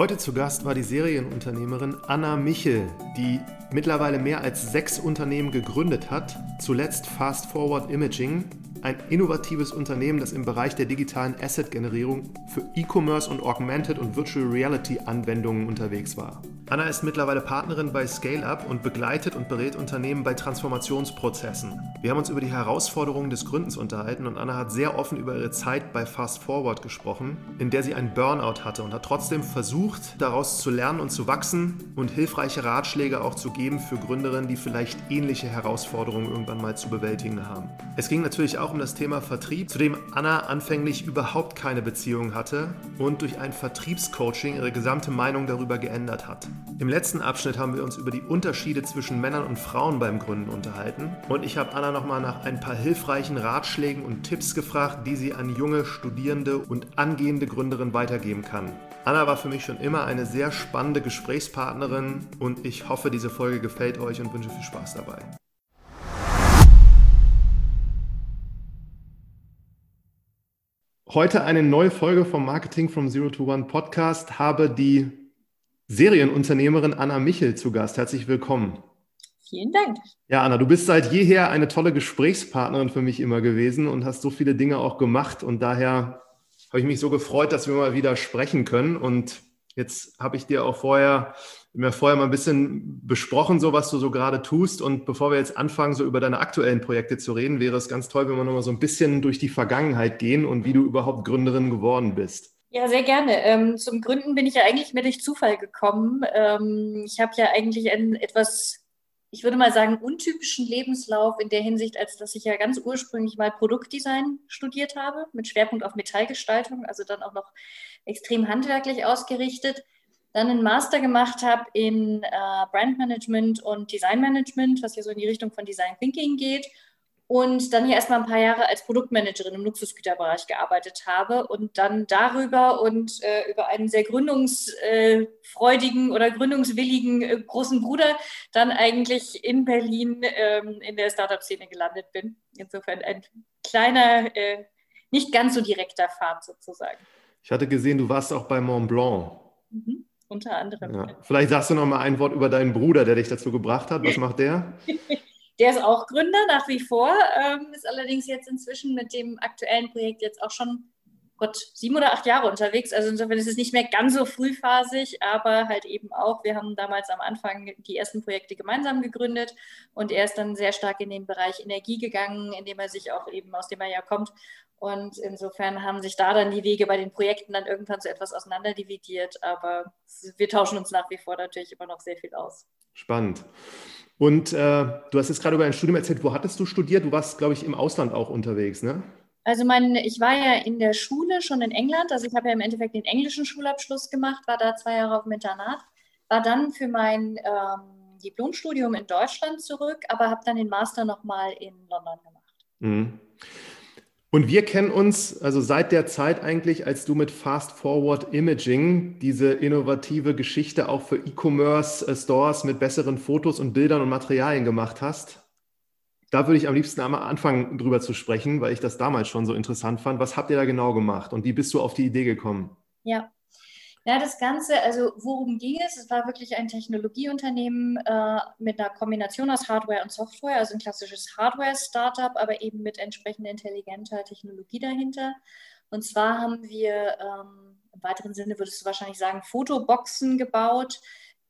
Heute zu Gast war die Serienunternehmerin Anna Michel, die mittlerweile mehr als sechs Unternehmen gegründet hat, zuletzt Fast Forward Imaging, ein innovatives Unternehmen, das im Bereich der digitalen Asset-Generierung für E-Commerce und Augmented und Virtual Reality-Anwendungen unterwegs war. Anna ist mittlerweile Partnerin bei ScaleUp und begleitet und berät Unternehmen bei Transformationsprozessen. Wir haben uns über die Herausforderungen des Gründens unterhalten und Anna hat sehr offen über ihre Zeit bei Fast Forward gesprochen, in der sie einen Burnout hatte und hat trotzdem versucht, daraus zu lernen und zu wachsen und hilfreiche Ratschläge auch zu geben für Gründerinnen, die vielleicht ähnliche Herausforderungen irgendwann mal zu bewältigen haben. Es ging natürlich auch um das Thema Vertrieb, zu dem Anna anfänglich überhaupt keine Beziehung hatte und durch ein Vertriebscoaching ihre gesamte Meinung darüber geändert hat. Im letzten Abschnitt haben wir uns über die Unterschiede zwischen Männern und Frauen beim Gründen unterhalten und ich habe Anna nochmal nach ein paar hilfreichen Ratschlägen und Tipps gefragt, die sie an junge Studierende und angehende Gründerinnen weitergeben kann. Anna war für mich schon immer eine sehr spannende Gesprächspartnerin und ich hoffe, diese Folge gefällt euch und wünsche viel Spaß dabei. Heute eine neue Folge vom Marketing from Zero to One Podcast. Habe die Serienunternehmerin Anna Michel zu Gast. Herzlich willkommen. Vielen Dank. Ja, Anna, du bist seit jeher eine tolle Gesprächspartnerin für mich immer gewesen und hast so viele Dinge auch gemacht. Und daher habe ich mich so gefreut, dass wir mal wieder sprechen können. Und jetzt habe ich dir auch vorher, mir vorher mal ein bisschen besprochen, so was du so gerade tust. Und bevor wir jetzt anfangen, so über deine aktuellen Projekte zu reden, wäre es ganz toll, wenn wir nochmal so ein bisschen durch die Vergangenheit gehen und wie du überhaupt Gründerin geworden bist. Ja, sehr gerne. Ähm, zum Gründen bin ich ja eigentlich mehr durch Zufall gekommen. Ähm, ich habe ja eigentlich einen etwas, ich würde mal sagen, untypischen Lebenslauf in der Hinsicht, als dass ich ja ganz ursprünglich mal Produktdesign studiert habe, mit Schwerpunkt auf Metallgestaltung, also dann auch noch extrem handwerklich ausgerichtet. Dann einen Master gemacht habe in äh, Brandmanagement und Designmanagement, was ja so in die Richtung von Design Thinking geht und dann hier erstmal ein paar Jahre als Produktmanagerin im Luxusgüterbereich gearbeitet habe und dann darüber und äh, über einen sehr gründungsfreudigen oder gründungswilligen äh, großen Bruder dann eigentlich in Berlin ähm, in der Startup-Szene gelandet bin. Insofern ein kleiner, äh, nicht ganz so direkter Pfad sozusagen. Ich hatte gesehen, du warst auch bei Mont Blanc. Mhm, unter anderem. Ja. Vielleicht sagst du noch mal ein Wort über deinen Bruder, der dich dazu gebracht hat. Was macht der? Der ist auch Gründer nach wie vor, ähm, ist allerdings jetzt inzwischen mit dem aktuellen Projekt jetzt auch schon Gott, sieben oder acht Jahre unterwegs. Also insofern ist es nicht mehr ganz so frühphasig, aber halt eben auch, wir haben damals am Anfang die ersten Projekte gemeinsam gegründet und er ist dann sehr stark in den Bereich Energie gegangen, indem er sich auch eben, aus dem er ja kommt. Und insofern haben sich da dann die Wege bei den Projekten dann irgendwann so etwas auseinanderdividiert, aber wir tauschen uns nach wie vor natürlich immer noch sehr viel aus. Spannend. Und äh, du hast jetzt gerade über ein Studium erzählt. Wo hattest du studiert? Du warst, glaube ich, im Ausland auch unterwegs, ne? Also mein, ich war ja in der Schule schon in England. Also ich habe ja im Endeffekt den englischen Schulabschluss gemacht, war da zwei Jahre auf dem Internat, war dann für mein ähm, Diplomstudium in Deutschland zurück, aber habe dann den Master nochmal in London gemacht. Mhm. Und wir kennen uns also seit der Zeit eigentlich, als du mit Fast Forward Imaging diese innovative Geschichte auch für E-Commerce-Stores mit besseren Fotos und Bildern und Materialien gemacht hast. Da würde ich am liebsten einmal anfangen, drüber zu sprechen, weil ich das damals schon so interessant fand. Was habt ihr da genau gemacht und wie bist du auf die Idee gekommen? Ja, ja, das Ganze, also worum ging es? Es war wirklich ein Technologieunternehmen äh, mit einer Kombination aus Hardware und Software, also ein klassisches Hardware-Startup, aber eben mit entsprechend intelligenter Technologie dahinter. Und zwar haben wir ähm, im weiteren Sinne, würdest du wahrscheinlich sagen, Fotoboxen gebaut,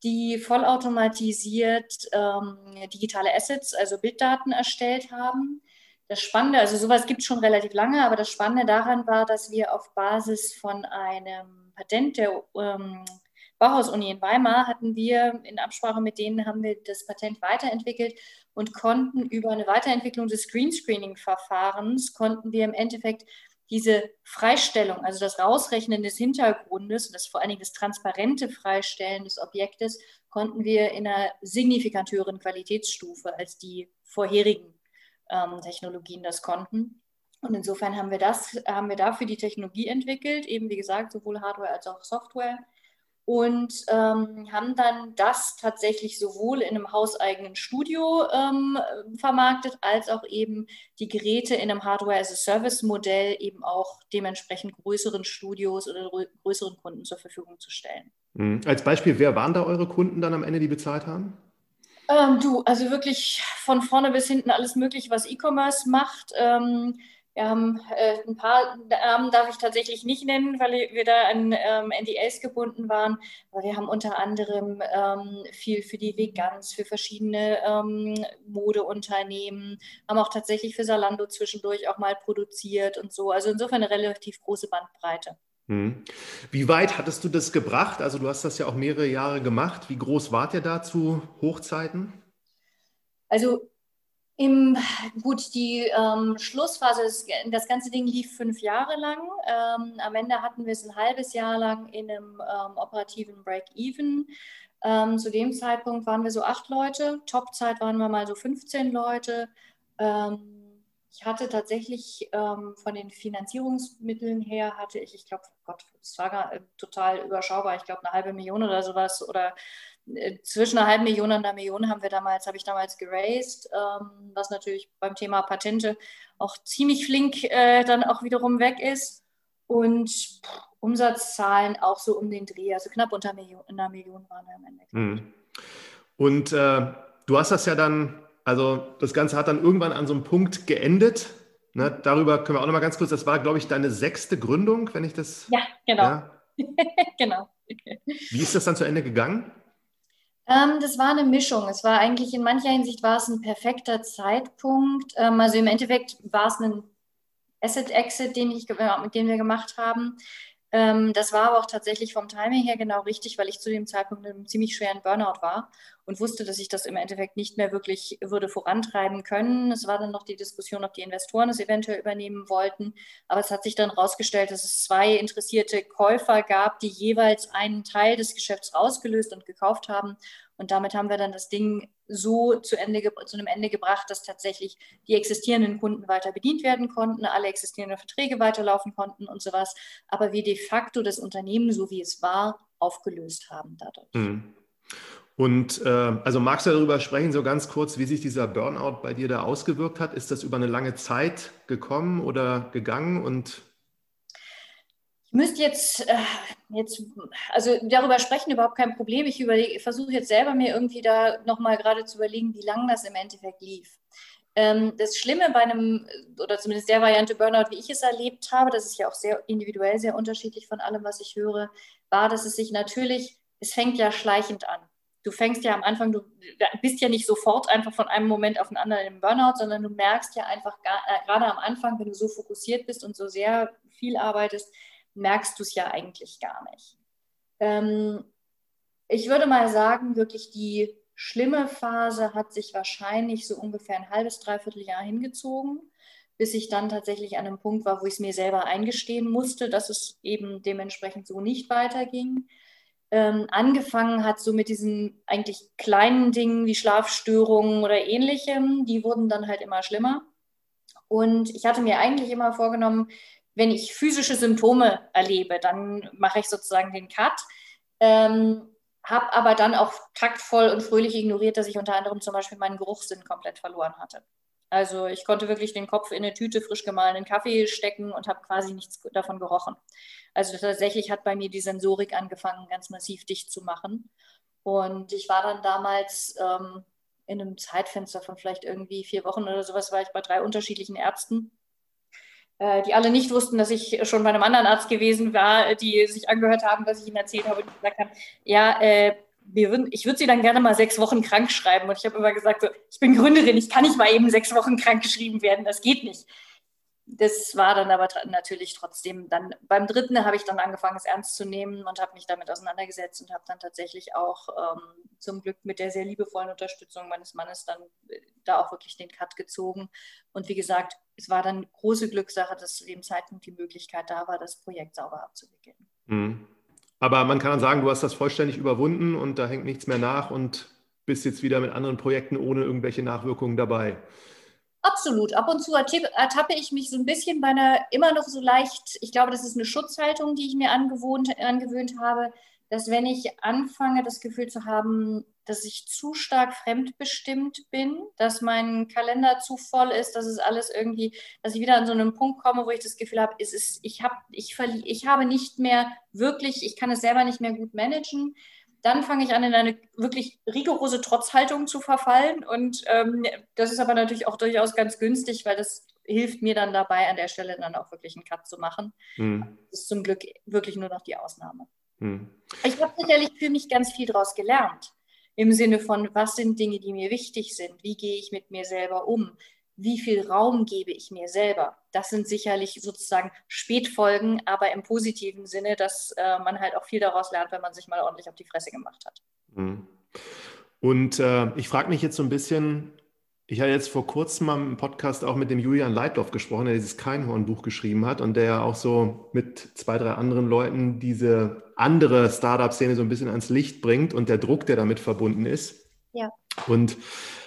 die vollautomatisiert ähm, digitale Assets, also Bilddaten erstellt haben. Das Spannende, also sowas gibt es schon relativ lange, aber das Spannende daran war, dass wir auf Basis von einem Patent der ähm, Bauhaus-Uni in Weimar hatten wir in Absprache mit denen haben wir das Patent weiterentwickelt und konnten über eine Weiterentwicklung des Greenscreening-Verfahrens konnten wir im Endeffekt diese Freistellung, also das Rausrechnen des Hintergrundes und das vor allen Dingen das transparente Freistellen des Objektes, konnten wir in einer signifikant höheren Qualitätsstufe als die vorherigen ähm, Technologien das konnten. Und insofern haben wir das, haben wir dafür die Technologie entwickelt, eben wie gesagt, sowohl Hardware als auch Software. Und ähm, haben dann das tatsächlich sowohl in einem hauseigenen Studio ähm, vermarktet, als auch eben die Geräte in einem Hardware-as-a-Service-Modell eben auch dementsprechend größeren Studios oder größeren Kunden zur Verfügung zu stellen. Mhm. Als Beispiel, wer waren da eure Kunden dann am Ende, die bezahlt haben? Ähm, du, also wirklich von vorne bis hinten alles Mögliche, was E-Commerce macht. Ähm, wir haben äh, ein paar Namen darf ich tatsächlich nicht nennen, weil wir da an ähm, NDAs gebunden waren. Aber wir haben unter anderem ähm, viel für die Vegans, für verschiedene ähm, Modeunternehmen, haben auch tatsächlich für Salando zwischendurch auch mal produziert und so. Also insofern eine relativ große Bandbreite. Hm. Wie weit hattest du das gebracht? Also du hast das ja auch mehrere Jahre gemacht. Wie groß wart ihr da zu Hochzeiten? Also im, gut, die ähm, Schlussphase, das, das, ganze Ding lief fünf Jahre lang. Ähm, am Ende hatten wir es ein halbes Jahr lang in einem ähm, operativen Break-Even. Ähm, zu dem Zeitpunkt waren wir so acht Leute. Topzeit waren wir mal so 15 Leute. Ähm, ich hatte tatsächlich ähm, von den Finanzierungsmitteln her, hatte ich, ich glaube, Gott, es war gar, äh, total überschaubar. Ich glaube, eine halbe Million oder sowas oder äh, zwischen einer halben Million und einer Million haben wir damals, habe ich damals geraced, ähm, was natürlich beim Thema Patente auch ziemlich flink äh, dann auch wiederum weg ist. Und pff, Umsatzzahlen auch so um den Dreh, also knapp unter Million, einer Million waren wir am Ende. Mhm. Und äh, du hast das ja dann, also das Ganze hat dann irgendwann an so einem Punkt geendet. Ne? Darüber können wir auch noch mal ganz kurz, das war, glaube ich, deine sechste Gründung, wenn ich das. Ja, genau. Ja? genau. Wie ist das dann zu Ende gegangen? Ähm, das war eine Mischung. Es war eigentlich in mancher Hinsicht war es ein perfekter Zeitpunkt. Ähm, also im Endeffekt war es ein Asset Exit, den ich, mit dem wir gemacht haben. Ähm, das war aber auch tatsächlich vom Timing her genau richtig, weil ich zu dem Zeitpunkt in einem ziemlich schweren Burnout war und wusste, dass ich das im Endeffekt nicht mehr wirklich würde vorantreiben können. Es war dann noch die Diskussion, ob die Investoren es eventuell übernehmen wollten. Aber es hat sich dann herausgestellt, dass es zwei interessierte Käufer gab, die jeweils einen Teil des Geschäfts rausgelöst und gekauft haben. Und damit haben wir dann das Ding so zu, Ende, zu einem Ende gebracht, dass tatsächlich die existierenden Kunden weiter bedient werden konnten, alle existierenden Verträge weiterlaufen konnten und sowas, aber wir de facto das Unternehmen, so wie es war, aufgelöst haben dadurch. Mhm. Und äh, also magst du darüber sprechen, so ganz kurz, wie sich dieser Burnout bei dir da ausgewirkt hat? Ist das über eine lange Zeit gekommen oder gegangen und ich müsste jetzt, äh, jetzt, also darüber sprechen überhaupt kein Problem. Ich versuche jetzt selber mir irgendwie da nochmal gerade zu überlegen, wie lange das im Endeffekt lief. Ähm, das Schlimme bei einem, oder zumindest der Variante Burnout, wie ich es erlebt habe, das ist ja auch sehr individuell, sehr unterschiedlich von allem, was ich höre, war, dass es sich natürlich, es fängt ja schleichend an. Du fängst ja am Anfang, du bist ja nicht sofort einfach von einem Moment auf den anderen im Burnout, sondern du merkst ja einfach äh, gerade am Anfang, wenn du so fokussiert bist und so sehr viel arbeitest, merkst du es ja eigentlich gar nicht. Ähm, ich würde mal sagen, wirklich die schlimme Phase hat sich wahrscheinlich so ungefähr ein halbes, dreiviertel Jahr hingezogen, bis ich dann tatsächlich an einem Punkt war, wo ich es mir selber eingestehen musste, dass es eben dementsprechend so nicht weiterging. Ähm, angefangen hat so mit diesen eigentlich kleinen Dingen wie Schlafstörungen oder ähnlichem, die wurden dann halt immer schlimmer. Und ich hatte mir eigentlich immer vorgenommen, wenn ich physische Symptome erlebe, dann mache ich sozusagen den Cut. Ähm, habe aber dann auch taktvoll und fröhlich ignoriert, dass ich unter anderem zum Beispiel meinen Geruchssinn komplett verloren hatte. Also ich konnte wirklich den Kopf in eine Tüte frisch gemahlenen Kaffee stecken und habe quasi nichts davon gerochen. Also tatsächlich hat bei mir die Sensorik angefangen, ganz massiv dicht zu machen. Und ich war dann damals ähm, in einem Zeitfenster von vielleicht irgendwie vier Wochen oder sowas, war ich bei drei unterschiedlichen Ärzten die alle nicht wussten, dass ich schon bei einem anderen Arzt gewesen war, die sich angehört haben, was ich ihnen erzählt habe und gesagt haben, ja, äh, würden, ich würde sie dann gerne mal sechs Wochen krank schreiben. Und ich habe immer gesagt, so, ich bin Gründerin, ich kann nicht mal eben sechs Wochen krank geschrieben werden, das geht nicht das war dann aber natürlich trotzdem dann beim dritten habe ich dann angefangen, es ernst zu nehmen und habe mich damit auseinandergesetzt und habe dann tatsächlich auch ähm, zum Glück mit der sehr liebevollen Unterstützung meines Mannes dann äh, da auch wirklich den Cut gezogen. Und wie gesagt, es war dann große Glückssache, dass zu dem Zeitpunkt die Möglichkeit da war, das Projekt sauber abzuwickeln. Mhm. Aber man kann sagen, du hast das vollständig überwunden und da hängt nichts mehr nach und bist jetzt wieder mit anderen Projekten ohne irgendwelche Nachwirkungen dabei. Absolut. Ab und zu ertappe ich mich so ein bisschen bei einer immer noch so leicht, ich glaube, das ist eine Schutzhaltung, die ich mir angewohnt, angewöhnt habe, dass wenn ich anfange, das Gefühl zu haben, dass ich zu stark fremdbestimmt bin, dass mein Kalender zu voll ist, dass es alles irgendwie, dass ich wieder an so einen Punkt komme, wo ich das Gefühl habe, es ist, ich, hab, ich, ich habe nicht mehr wirklich, ich kann es selber nicht mehr gut managen. Dann fange ich an, in eine wirklich rigorose Trotzhaltung zu verfallen. Und ähm, das ist aber natürlich auch durchaus ganz günstig, weil das hilft mir dann dabei, an der Stelle dann auch wirklich einen Cut zu machen. Mhm. Das ist zum Glück wirklich nur noch die Ausnahme. Mhm. Ich habe sicherlich für mich ganz viel daraus gelernt im Sinne von, was sind Dinge, die mir wichtig sind? Wie gehe ich mit mir selber um? Wie viel Raum gebe ich mir selber? Das sind sicherlich sozusagen Spätfolgen, aber im positiven Sinne, dass äh, man halt auch viel daraus lernt, wenn man sich mal ordentlich auf die Fresse gemacht hat. Mhm. Und äh, ich frage mich jetzt so ein bisschen, ich habe jetzt vor kurzem mal im Podcast auch mit dem Julian Leitloff gesprochen, der dieses Keinhorn-Buch geschrieben hat und der ja auch so mit zwei, drei anderen Leuten diese andere Startup-Szene so ein bisschen ans Licht bringt und der Druck, der damit verbunden ist. Ja. Und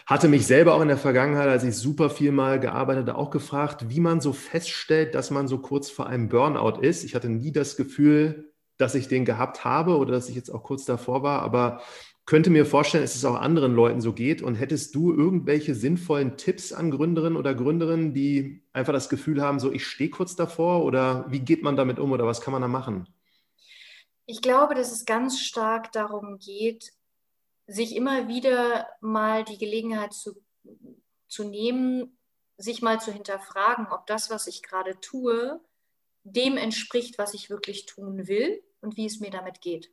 hatte mich selber auch in der Vergangenheit, als ich super viel mal gearbeitet habe, auch gefragt, wie man so feststellt, dass man so kurz vor einem Burnout ist. Ich hatte nie das Gefühl, dass ich den gehabt habe oder dass ich jetzt auch kurz davor war, aber könnte mir vorstellen, dass es auch anderen Leuten so geht. Und hättest du irgendwelche sinnvollen Tipps an Gründerinnen oder Gründerinnen, die einfach das Gefühl haben, so ich stehe kurz davor oder wie geht man damit um oder was kann man da machen? Ich glaube, dass es ganz stark darum geht, sich immer wieder mal die Gelegenheit zu, zu nehmen, sich mal zu hinterfragen, ob das, was ich gerade tue, dem entspricht, was ich wirklich tun will und wie es mir damit geht.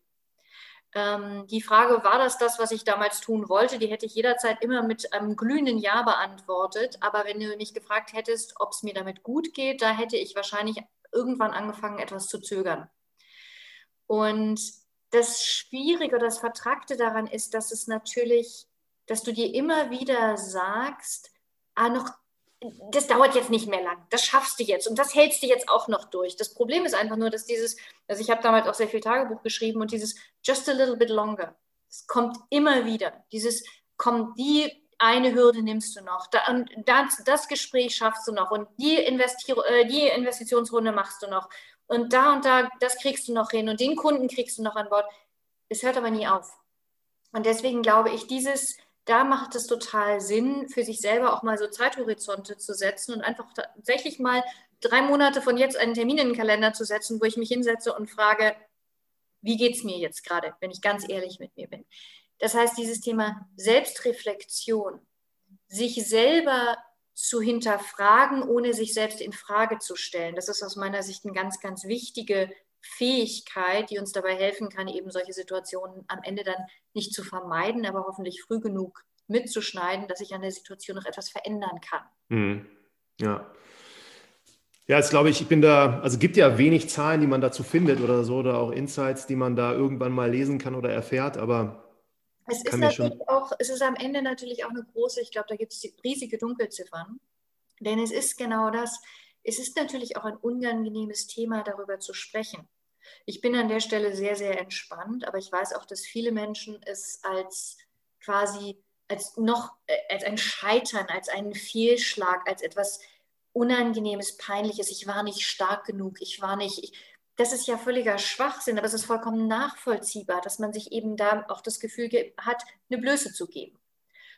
Ähm, die Frage, war das das, was ich damals tun wollte, die hätte ich jederzeit immer mit einem glühenden Ja beantwortet. Aber wenn du mich gefragt hättest, ob es mir damit gut geht, da hätte ich wahrscheinlich irgendwann angefangen, etwas zu zögern. Und das Schwierige, das Vertragte daran ist, dass es natürlich, dass du dir immer wieder sagst, ah, noch das dauert jetzt nicht mehr lang, das schaffst du jetzt und das hältst du jetzt auch noch durch. Das Problem ist einfach nur, dass dieses, also ich habe damals auch sehr viel Tagebuch geschrieben und dieses just a little bit longer, es kommt immer wieder. Dieses, komm, die eine Hürde nimmst du noch, da, und das, das Gespräch schaffst du noch und die, Investi äh, die Investitionsrunde machst du noch und da und da, das kriegst du noch hin und den Kunden kriegst du noch an Bord. Es hört aber nie auf. Und deswegen glaube ich, dieses da macht es total Sinn, für sich selber auch mal so Zeithorizonte zu setzen und einfach tatsächlich mal drei Monate von jetzt einen Termin in den Kalender zu setzen, wo ich mich hinsetze und frage, wie geht es mir jetzt gerade, wenn ich ganz ehrlich mit mir bin. Das heißt, dieses Thema Selbstreflexion, sich selber zu hinterfragen, ohne sich selbst in Frage zu stellen, das ist aus meiner Sicht eine ganz, ganz wichtige Fähigkeit, die uns dabei helfen kann, eben solche Situationen am Ende dann nicht zu vermeiden, aber hoffentlich früh genug mitzuschneiden, dass ich an der Situation noch etwas verändern kann. Mhm. Ja. Ja, jetzt glaube ich, ich bin da, also gibt ja wenig Zahlen, die man dazu findet oder so, oder auch Insights, die man da irgendwann mal lesen kann oder erfährt, aber es ist natürlich auch, es ist am Ende natürlich auch eine große, ich glaube, da gibt es riesige Dunkelziffern. Denn es ist genau das, es ist natürlich auch ein unangenehmes Thema, darüber zu sprechen. Ich bin an der Stelle sehr, sehr entspannt, aber ich weiß auch, dass viele Menschen es als quasi als noch äh, als ein Scheitern, als einen Fehlschlag, als etwas Unangenehmes, Peinliches. Ich war nicht stark genug, ich war nicht. Ich, das ist ja völliger Schwachsinn, aber es ist vollkommen nachvollziehbar, dass man sich eben da auch das Gefühl hat, eine Blöße zu geben.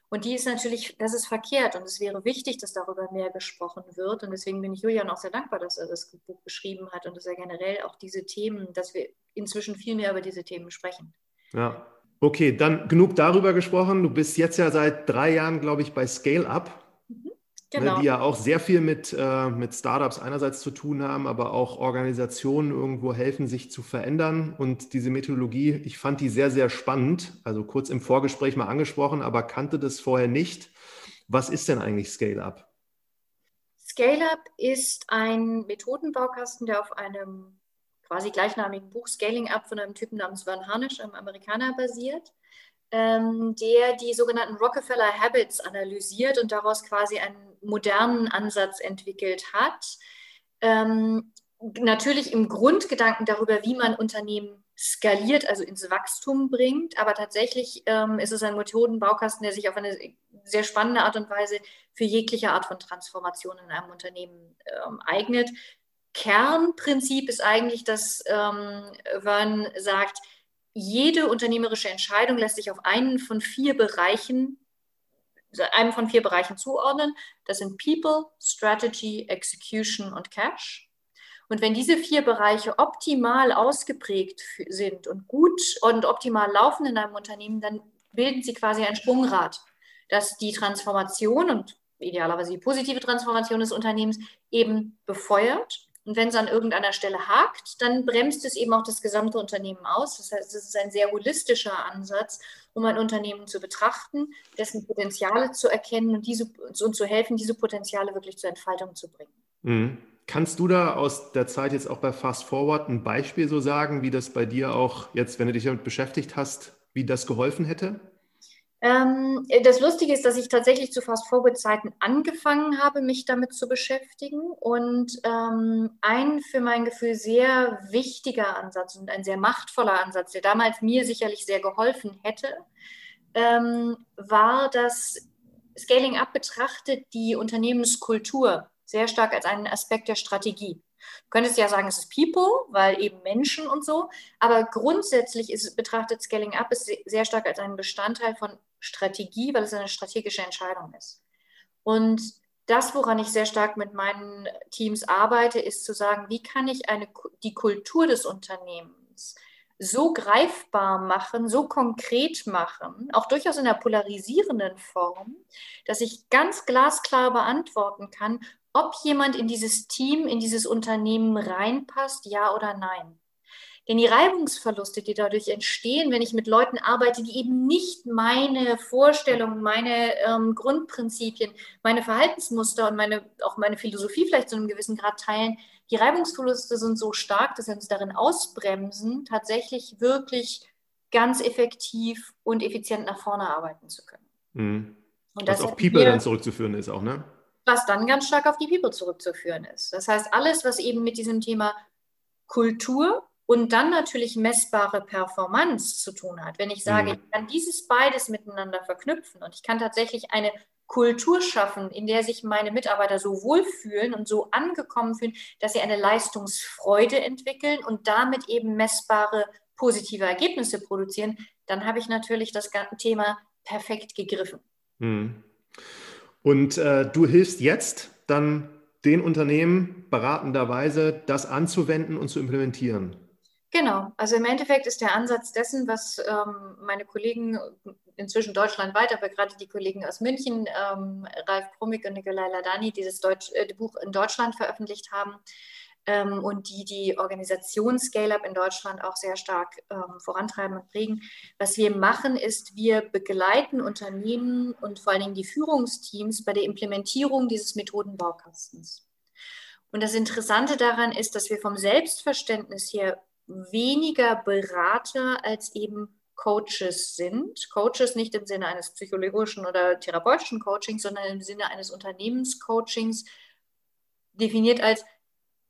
Und die ist natürlich, das ist verkehrt und es wäre wichtig, dass darüber mehr gesprochen wird. Und deswegen bin ich Julian auch sehr dankbar, dass er das Buch geschrieben hat und dass er generell auch diese Themen, dass wir inzwischen viel mehr über diese Themen sprechen. Ja, okay, dann genug darüber gesprochen. Du bist jetzt ja seit drei Jahren, glaube ich, bei Scale Up. Ne, genau. die ja auch sehr viel mit, äh, mit Startups einerseits zu tun haben, aber auch Organisationen irgendwo helfen, sich zu verändern. Und diese Methodologie, ich fand die sehr, sehr spannend. Also kurz im Vorgespräch mal angesprochen, aber kannte das vorher nicht. Was ist denn eigentlich Scale-Up? Scale-Up ist ein Methodenbaukasten, der auf einem quasi gleichnamigen Buch Scaling Up von einem Typen namens Van Harnisch, einem Amerikaner, basiert ähm, der die sogenannten Rockefeller Habits analysiert und daraus quasi einen modernen Ansatz entwickelt hat. Ähm, natürlich im Grundgedanken darüber, wie man Unternehmen skaliert, also ins Wachstum bringt. Aber tatsächlich ähm, ist es ein Methodenbaukasten, der sich auf eine sehr spannende Art und Weise für jegliche Art von Transformation in einem Unternehmen ähm, eignet. Kernprinzip ist eigentlich, dass ähm, sagt, jede unternehmerische Entscheidung lässt sich auf einen von vier Bereichen, einem von vier Bereichen zuordnen. Das sind People, Strategy, Execution und Cash. Und wenn diese vier Bereiche optimal ausgeprägt sind und gut und optimal laufen in einem Unternehmen, dann bilden sie quasi ein Sprungrad, das die Transformation und idealerweise die positive Transformation des Unternehmens eben befeuert. Und wenn es an irgendeiner Stelle hakt, dann bremst es eben auch das gesamte Unternehmen aus. Das heißt, es ist ein sehr holistischer Ansatz, um ein Unternehmen zu betrachten, dessen Potenziale zu erkennen und, diese, und zu helfen, diese Potenziale wirklich zur Entfaltung zu bringen. Mhm. Kannst du da aus der Zeit jetzt auch bei Fast Forward ein Beispiel so sagen, wie das bei dir auch jetzt, wenn du dich damit beschäftigt hast, wie das geholfen hätte? Ähm, das Lustige ist, dass ich tatsächlich zu Fast Forward angefangen habe, mich damit zu beschäftigen. Und ähm, ein für mein Gefühl sehr wichtiger Ansatz und ein sehr machtvoller Ansatz, der damals mir sicherlich sehr geholfen hätte, ähm, war, dass Scaling Up betrachtet die Unternehmenskultur sehr stark als einen Aspekt der Strategie. Du könntest ja sagen, es ist People, weil eben Menschen und so, aber grundsätzlich ist, betrachtet Scaling Up ist sehr stark als einen Bestandteil von Strategie, weil es eine strategische Entscheidung ist. Und das, woran ich sehr stark mit meinen Teams arbeite, ist zu sagen, wie kann ich eine, die Kultur des Unternehmens so greifbar machen, so konkret machen, auch durchaus in einer polarisierenden Form, dass ich ganz glasklar beantworten kann, ob jemand in dieses Team, in dieses Unternehmen reinpasst, ja oder nein. Denn die Reibungsverluste, die dadurch entstehen, wenn ich mit Leuten arbeite, die eben nicht meine Vorstellungen, meine ähm, Grundprinzipien, meine Verhaltensmuster und meine, auch meine Philosophie vielleicht zu einem gewissen Grad teilen, die Reibungsverluste sind so stark, dass wir uns darin ausbremsen, tatsächlich wirklich ganz effektiv und effizient nach vorne arbeiten zu können. Mhm. Und das Was auf People dann zurückzuführen ist auch, ne? was dann ganz stark auf die People zurückzuführen ist. Das heißt, alles, was eben mit diesem Thema Kultur und dann natürlich messbare Performance zu tun hat. Wenn ich sage, mhm. ich kann dieses beides miteinander verknüpfen und ich kann tatsächlich eine Kultur schaffen, in der sich meine Mitarbeiter so wohlfühlen und so angekommen fühlen, dass sie eine Leistungsfreude entwickeln und damit eben messbare positive Ergebnisse produzieren, dann habe ich natürlich das Thema perfekt gegriffen. Mhm. Und äh, du hilfst jetzt dann den Unternehmen beratenderweise, das anzuwenden und zu implementieren. Genau, also im Endeffekt ist der Ansatz dessen, was ähm, meine Kollegen inzwischen deutschlandweit, aber gerade die Kollegen aus München, ähm, Ralf Krumig und Nikolai Ladani, dieses Deutsch, äh, Buch in Deutschland veröffentlicht haben, ähm, und die die Organisation Scale-Up in Deutschland auch sehr stark ähm, vorantreiben und prägen. Was wir machen, ist, wir begleiten Unternehmen und vor allen Dingen die Führungsteams bei der Implementierung dieses Methodenbaukastens. Und das Interessante daran ist, dass wir vom Selbstverständnis her weniger Berater als eben Coaches sind. Coaches nicht im Sinne eines psychologischen oder therapeutischen Coachings, sondern im Sinne eines Unternehmenscoachings definiert als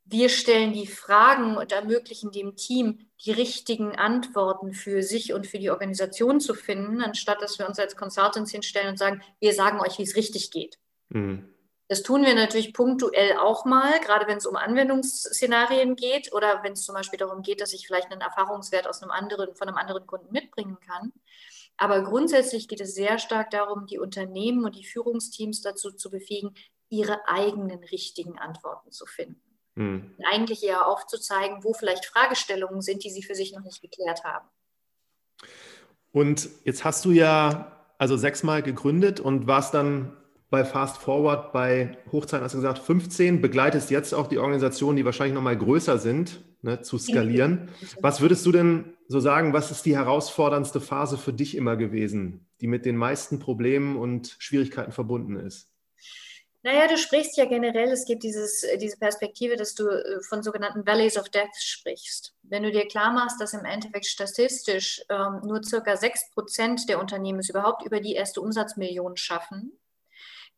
wir stellen die Fragen und ermöglichen dem Team, die richtigen Antworten für sich und für die Organisation zu finden, anstatt dass wir uns als Consultants hinstellen und sagen, wir sagen euch, wie es richtig geht. Mhm. Das tun wir natürlich punktuell auch mal, gerade wenn es um Anwendungsszenarien geht oder wenn es zum Beispiel darum geht, dass ich vielleicht einen Erfahrungswert aus einem anderen, von einem anderen Kunden mitbringen kann. Aber grundsätzlich geht es sehr stark darum, die Unternehmen und die Führungsteams dazu zu befähigen, ihre eigenen richtigen Antworten zu finden. Mhm. Eigentlich eher aufzuzeigen, wo vielleicht Fragestellungen sind, die sie für sich noch nicht geklärt haben. Und jetzt hast du ja also sechsmal gegründet und warst dann bei Fast Forward bei Hochzeiten, hast du gesagt, 15, begleitest jetzt auch die Organisationen, die wahrscheinlich noch mal größer sind, ne, zu skalieren. Was würdest du denn so sagen, was ist die herausforderndste Phase für dich immer gewesen, die mit den meisten Problemen und Schwierigkeiten verbunden ist? Naja, du sprichst ja generell, es gibt dieses, diese Perspektive, dass du äh, von sogenannten Valleys of Death sprichst. Wenn du dir klar machst, dass im Endeffekt statistisch ähm, nur circa 6% der Unternehmen es überhaupt über die erste Umsatzmillion schaffen,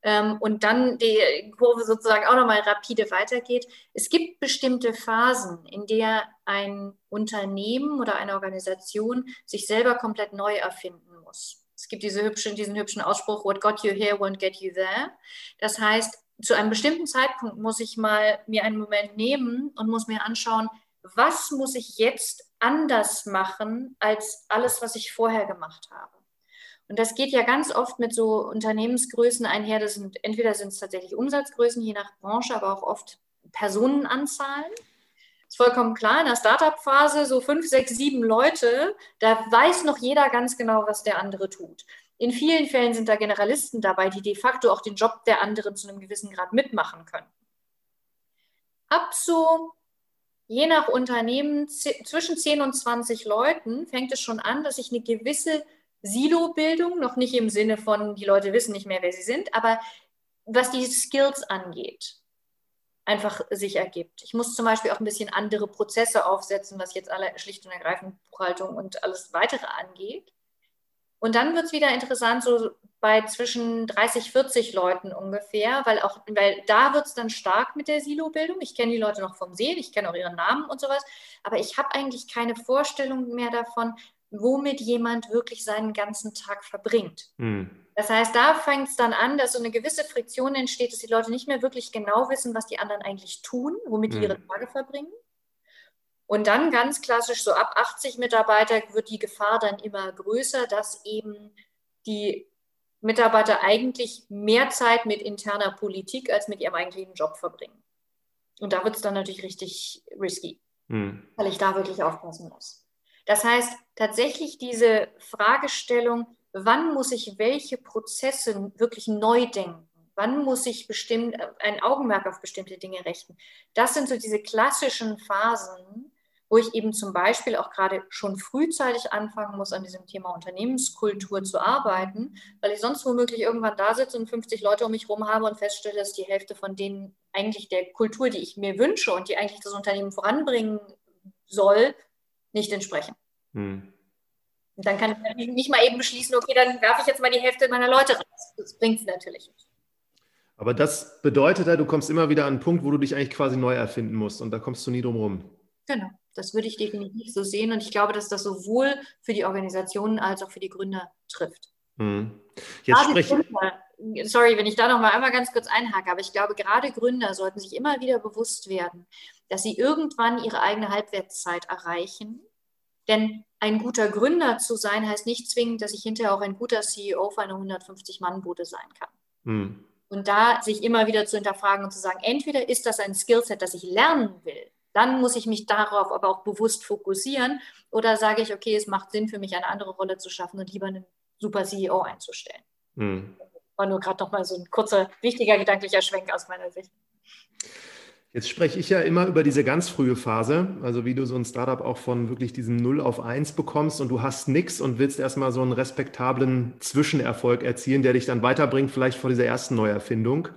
ähm, und dann die Kurve sozusagen auch nochmal rapide weitergeht. Es gibt bestimmte Phasen, in der ein Unternehmen oder eine Organisation sich selber komplett neu erfinden muss. Es gibt diese hübsche, diesen hübschen Ausspruch, what got you here won't get you there. Das heißt, zu einem bestimmten Zeitpunkt muss ich mal mir einen Moment nehmen und muss mir anschauen, was muss ich jetzt anders machen als alles, was ich vorher gemacht habe. Und das geht ja ganz oft mit so Unternehmensgrößen einher. Das sind entweder sind es tatsächlich Umsatzgrößen, je nach Branche, aber auch oft Personenanzahlen. Ist vollkommen klar, in der Startup-Phase so fünf, sechs, sieben Leute, da weiß noch jeder ganz genau, was der andere tut. In vielen Fällen sind da Generalisten dabei, die de facto auch den Job der anderen zu einem gewissen Grad mitmachen können. Ab so, je nach Unternehmen, zwischen 10 und 20 Leuten fängt es schon an, dass ich eine gewisse Silo-Bildung, noch nicht im Sinne von, die Leute wissen nicht mehr, wer sie sind, aber was die Skills angeht, einfach sich ergibt. Ich muss zum Beispiel auch ein bisschen andere Prozesse aufsetzen, was jetzt alle schlicht und ergreifend Buchhaltung und alles weitere angeht. Und dann wird es wieder interessant, so bei zwischen 30, 40 Leuten ungefähr, weil auch, weil da wird es dann stark mit der Silo-Bildung. Ich kenne die Leute noch vom Sehen, ich kenne auch ihren Namen und sowas, aber ich habe eigentlich keine Vorstellung mehr davon, womit jemand wirklich seinen ganzen Tag verbringt. Mhm. Das heißt, da fängt es dann an, dass so eine gewisse Friktion entsteht, dass die Leute nicht mehr wirklich genau wissen, was die anderen eigentlich tun, womit die mhm. ihre Tage verbringen. Und dann ganz klassisch, so ab 80 Mitarbeiter wird die Gefahr dann immer größer, dass eben die Mitarbeiter eigentlich mehr Zeit mit interner Politik als mit ihrem eigentlichen Job verbringen. Und da wird es dann natürlich richtig risky, hm. weil ich da wirklich aufpassen muss. Das heißt, tatsächlich diese Fragestellung, wann muss ich welche Prozesse wirklich neu denken? Wann muss ich bestimmt ein Augenmerk auf bestimmte Dinge richten? Das sind so diese klassischen Phasen, wo ich eben zum Beispiel auch gerade schon frühzeitig anfangen muss, an diesem Thema Unternehmenskultur zu arbeiten, weil ich sonst womöglich irgendwann da sitze und 50 Leute um mich herum habe und feststelle, dass die Hälfte von denen eigentlich der Kultur, die ich mir wünsche und die eigentlich das Unternehmen voranbringen soll, nicht entsprechen. Hm. Und dann kann ich nicht mal eben beschließen, okay, dann werfe ich jetzt mal die Hälfte meiner Leute raus. Das bringt es natürlich nicht. Aber das bedeutet ja, du kommst immer wieder an einen Punkt, wo du dich eigentlich quasi neu erfinden musst und da kommst du nie drum rum. Genau. Das würde ich definitiv so sehen und ich glaube, dass das sowohl für die Organisationen als auch für die Gründer trifft. Mhm. Jetzt Gründer, sorry, wenn ich da noch mal einmal ganz kurz einhake, aber ich glaube, gerade Gründer sollten sich immer wieder bewusst werden, dass sie irgendwann ihre eigene Halbwertszeit erreichen. Denn ein guter Gründer zu sein, heißt nicht zwingend, dass ich hinterher auch ein guter CEO für eine 150-Mann-Bude sein kann. Mhm. Und da sich immer wieder zu hinterfragen und zu sagen, entweder ist das ein Skillset, das ich lernen will, dann muss ich mich darauf aber auch bewusst fokussieren. Oder sage ich, okay, es macht Sinn für mich, eine andere Rolle zu schaffen und lieber einen super CEO einzustellen. Hm. War nur gerade nochmal so ein kurzer, wichtiger gedanklicher Schwenk aus meiner Sicht. Jetzt spreche ich ja immer über diese ganz frühe Phase, also wie du so ein Startup auch von wirklich diesem 0 auf 1 bekommst und du hast nichts und willst erstmal so einen respektablen Zwischenerfolg erzielen, der dich dann weiterbringt, vielleicht vor dieser ersten Neuerfindung.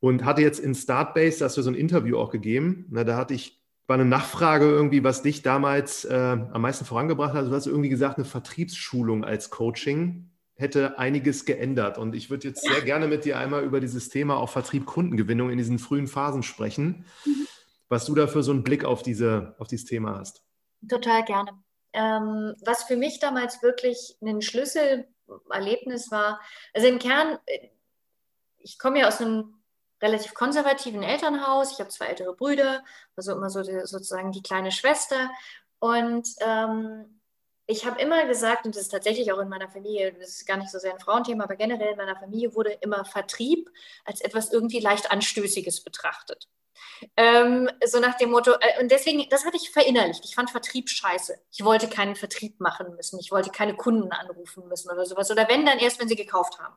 Und hatte jetzt in Startbase, da hast du so ein Interview auch gegeben, na, da hatte ich bei einer Nachfrage irgendwie, was dich damals äh, am meisten vorangebracht hat, du hast irgendwie gesagt, eine Vertriebsschulung als Coaching hätte einiges geändert. Und ich würde jetzt sehr gerne mit dir einmal über dieses Thema auch Vertrieb, Kundengewinnung in diesen frühen Phasen sprechen, mhm. was du da für so einen Blick auf, diese, auf dieses Thema hast. Total gerne. Ähm, was für mich damals wirklich ein Schlüsselerlebnis war, also im Kern, äh, ich komme ja aus einem relativ konservativen Elternhaus. Ich habe zwei ältere Brüder, also immer so die, sozusagen die kleine Schwester. Und ähm, ich habe immer gesagt, und das ist tatsächlich auch in meiner Familie, das ist gar nicht so sehr ein Frauenthema, aber generell in meiner Familie wurde immer Vertrieb als etwas irgendwie leicht Anstößiges betrachtet. Ähm, so nach dem Motto, äh, und deswegen, das hatte ich verinnerlicht. Ich fand Vertrieb scheiße. Ich wollte keinen Vertrieb machen müssen. Ich wollte keine Kunden anrufen müssen oder sowas. Oder wenn, dann erst, wenn sie gekauft haben.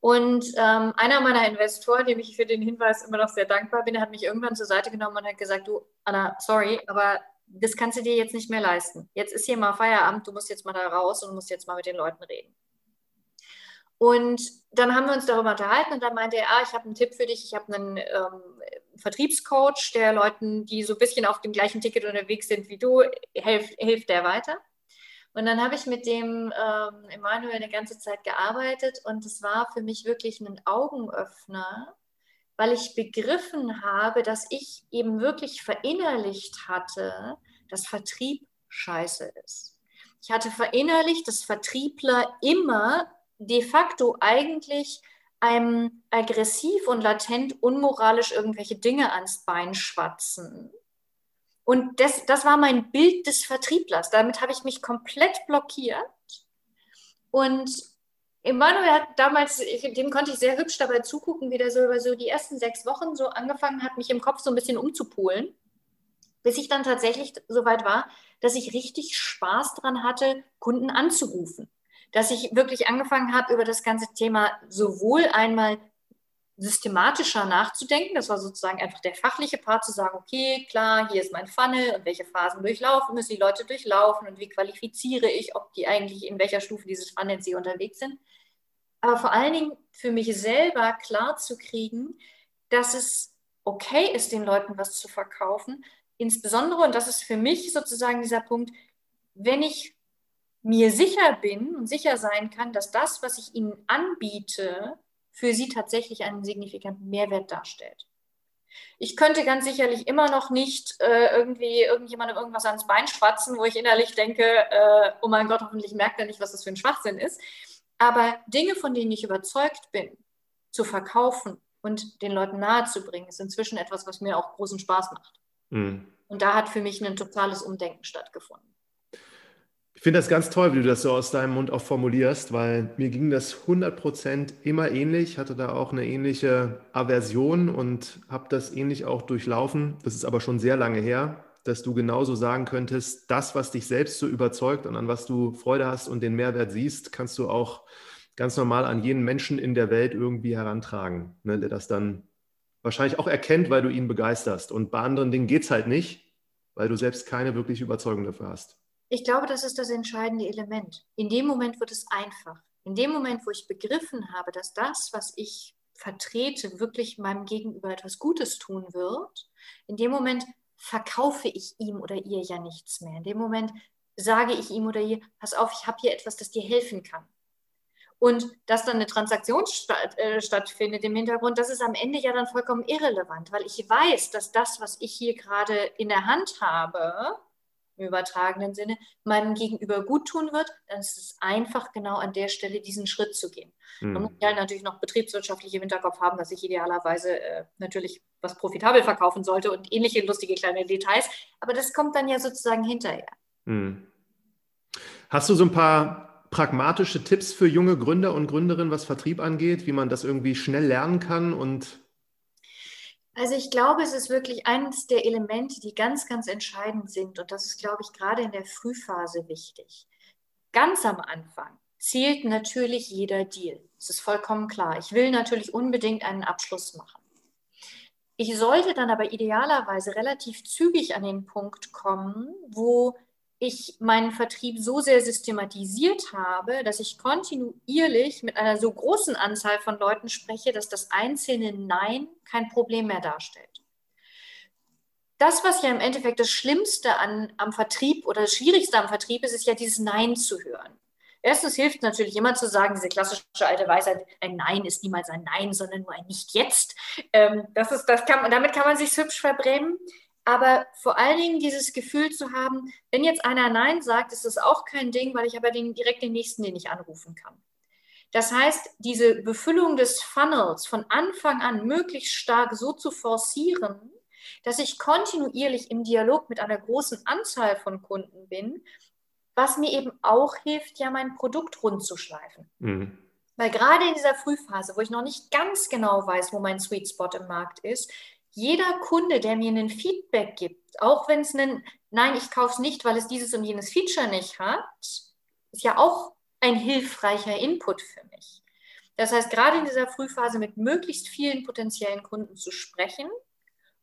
Und ähm, einer meiner Investoren, dem ich für den Hinweis immer noch sehr dankbar bin, hat mich irgendwann zur Seite genommen und hat gesagt, du, Anna, sorry, aber das kannst du dir jetzt nicht mehr leisten. Jetzt ist hier mal Feierabend, du musst jetzt mal da raus und musst jetzt mal mit den Leuten reden. Und dann haben wir uns darüber unterhalten und dann meinte er, ah, ich habe einen Tipp für dich, ich habe einen ähm, Vertriebscoach, der Leuten, die so ein bisschen auf dem gleichen Ticket unterwegs sind wie du, hilft, hilft der weiter. Und dann habe ich mit dem ähm, Emanuel eine ganze Zeit gearbeitet und es war für mich wirklich ein Augenöffner, weil ich begriffen habe, dass ich eben wirklich verinnerlicht hatte, dass Vertrieb scheiße ist. Ich hatte verinnerlicht, dass Vertriebler immer de facto eigentlich einem aggressiv und latent unmoralisch irgendwelche Dinge ans Bein schwatzen Und das, das war mein Bild des Vertrieblers. Damit habe ich mich komplett blockiert. Und Emanuel hat damals, dem konnte ich sehr hübsch dabei zugucken, wie der so über so die ersten sechs Wochen so angefangen hat, mich im Kopf so ein bisschen umzupolen, bis ich dann tatsächlich so weit war, dass ich richtig Spaß dran hatte, Kunden anzurufen. Dass ich wirklich angefangen habe, über das ganze Thema sowohl einmal systematischer nachzudenken. Das war sozusagen einfach der fachliche Part, zu sagen, okay, klar, hier ist mein Funnel und welche Phasen durchlaufen müssen die Leute durchlaufen und wie qualifiziere ich, ob die eigentlich in welcher Stufe dieses Funnels sie unterwegs sind. Aber vor allen Dingen für mich selber klar zu kriegen, dass es okay ist, den Leuten was zu verkaufen. Insbesondere, und das ist für mich sozusagen dieser Punkt, wenn ich mir sicher bin und sicher sein kann, dass das, was ich ihnen anbiete, für sie tatsächlich einen signifikanten Mehrwert darstellt. Ich könnte ganz sicherlich immer noch nicht äh, irgendwie irgendjemandem irgendwas ans Bein schwatzen, wo ich innerlich denke, äh, oh mein Gott, hoffentlich merkt er nicht, was das für ein Schwachsinn ist. Aber Dinge, von denen ich überzeugt bin, zu verkaufen und den Leuten nahezubringen, ist inzwischen etwas, was mir auch großen Spaß macht. Mhm. Und da hat für mich ein totales Umdenken stattgefunden. Ich finde das ganz toll, wie du das so aus deinem Mund auch formulierst, weil mir ging das 100% immer ähnlich, hatte da auch eine ähnliche Aversion und habe das ähnlich auch durchlaufen. Das ist aber schon sehr lange her, dass du genauso sagen könntest, das, was dich selbst so überzeugt und an was du Freude hast und den Mehrwert siehst, kannst du auch ganz normal an jeden Menschen in der Welt irgendwie herantragen, ne, der das dann wahrscheinlich auch erkennt, weil du ihn begeisterst. Und bei anderen Dingen geht es halt nicht, weil du selbst keine wirkliche Überzeugung dafür hast. Ich glaube, das ist das entscheidende Element. In dem Moment wird es einfach. In dem Moment, wo ich begriffen habe, dass das, was ich vertrete, wirklich meinem Gegenüber etwas Gutes tun wird, in dem Moment verkaufe ich ihm oder ihr ja nichts mehr. In dem Moment sage ich ihm oder ihr, pass auf, ich habe hier etwas, das dir helfen kann. Und dass dann eine Transaktion statt, äh, stattfindet im Hintergrund, das ist am Ende ja dann vollkommen irrelevant, weil ich weiß, dass das, was ich hier gerade in der Hand habe, im übertragenen Sinne, meinem Gegenüber gut tun wird, dann ist es einfach genau an der Stelle diesen Schritt zu gehen. Mhm. Man muss ja natürlich noch betriebswirtschaftlich im Hinterkopf haben, dass ich idealerweise äh, natürlich was profitabel verkaufen sollte und ähnliche lustige kleine Details, aber das kommt dann ja sozusagen hinterher. Mhm. Hast du so ein paar pragmatische Tipps für junge Gründer und Gründerinnen, was Vertrieb angeht, wie man das irgendwie schnell lernen kann und also ich glaube, es ist wirklich eines der Elemente, die ganz, ganz entscheidend sind. Und das ist, glaube ich, gerade in der Frühphase wichtig. Ganz am Anfang zählt natürlich jeder Deal. Das ist vollkommen klar. Ich will natürlich unbedingt einen Abschluss machen. Ich sollte dann aber idealerweise relativ zügig an den Punkt kommen, wo ich meinen Vertrieb so sehr systematisiert habe, dass ich kontinuierlich mit einer so großen Anzahl von Leuten spreche, dass das einzelne Nein kein Problem mehr darstellt. Das, was ja im Endeffekt das Schlimmste an, am Vertrieb oder das Schwierigste am Vertrieb ist, ist ja dieses Nein zu hören. Erstens hilft natürlich immer zu sagen, diese klassische alte Weisheit, ein Nein ist niemals ein Nein, sondern nur ein Nicht jetzt. Ähm, das das damit kann man sich hübsch verbrennen. Aber vor allen Dingen dieses Gefühl zu haben, wenn jetzt einer Nein sagt, ist das auch kein Ding, weil ich aber den, direkt den nächsten, den ich anrufen kann. Das heißt, diese Befüllung des Funnels von Anfang an möglichst stark so zu forcieren, dass ich kontinuierlich im Dialog mit einer großen Anzahl von Kunden bin, was mir eben auch hilft, ja mein Produkt rund zu schleifen. Mhm. Weil gerade in dieser Frühphase, wo ich noch nicht ganz genau weiß, wo mein Sweet Spot im Markt ist, jeder Kunde, der mir ein Feedback gibt, auch wenn es ein Nein, ich kaufe es nicht, weil es dieses und jenes Feature nicht hat, ist ja auch ein hilfreicher Input für mich. Das heißt, gerade in dieser Frühphase mit möglichst vielen potenziellen Kunden zu sprechen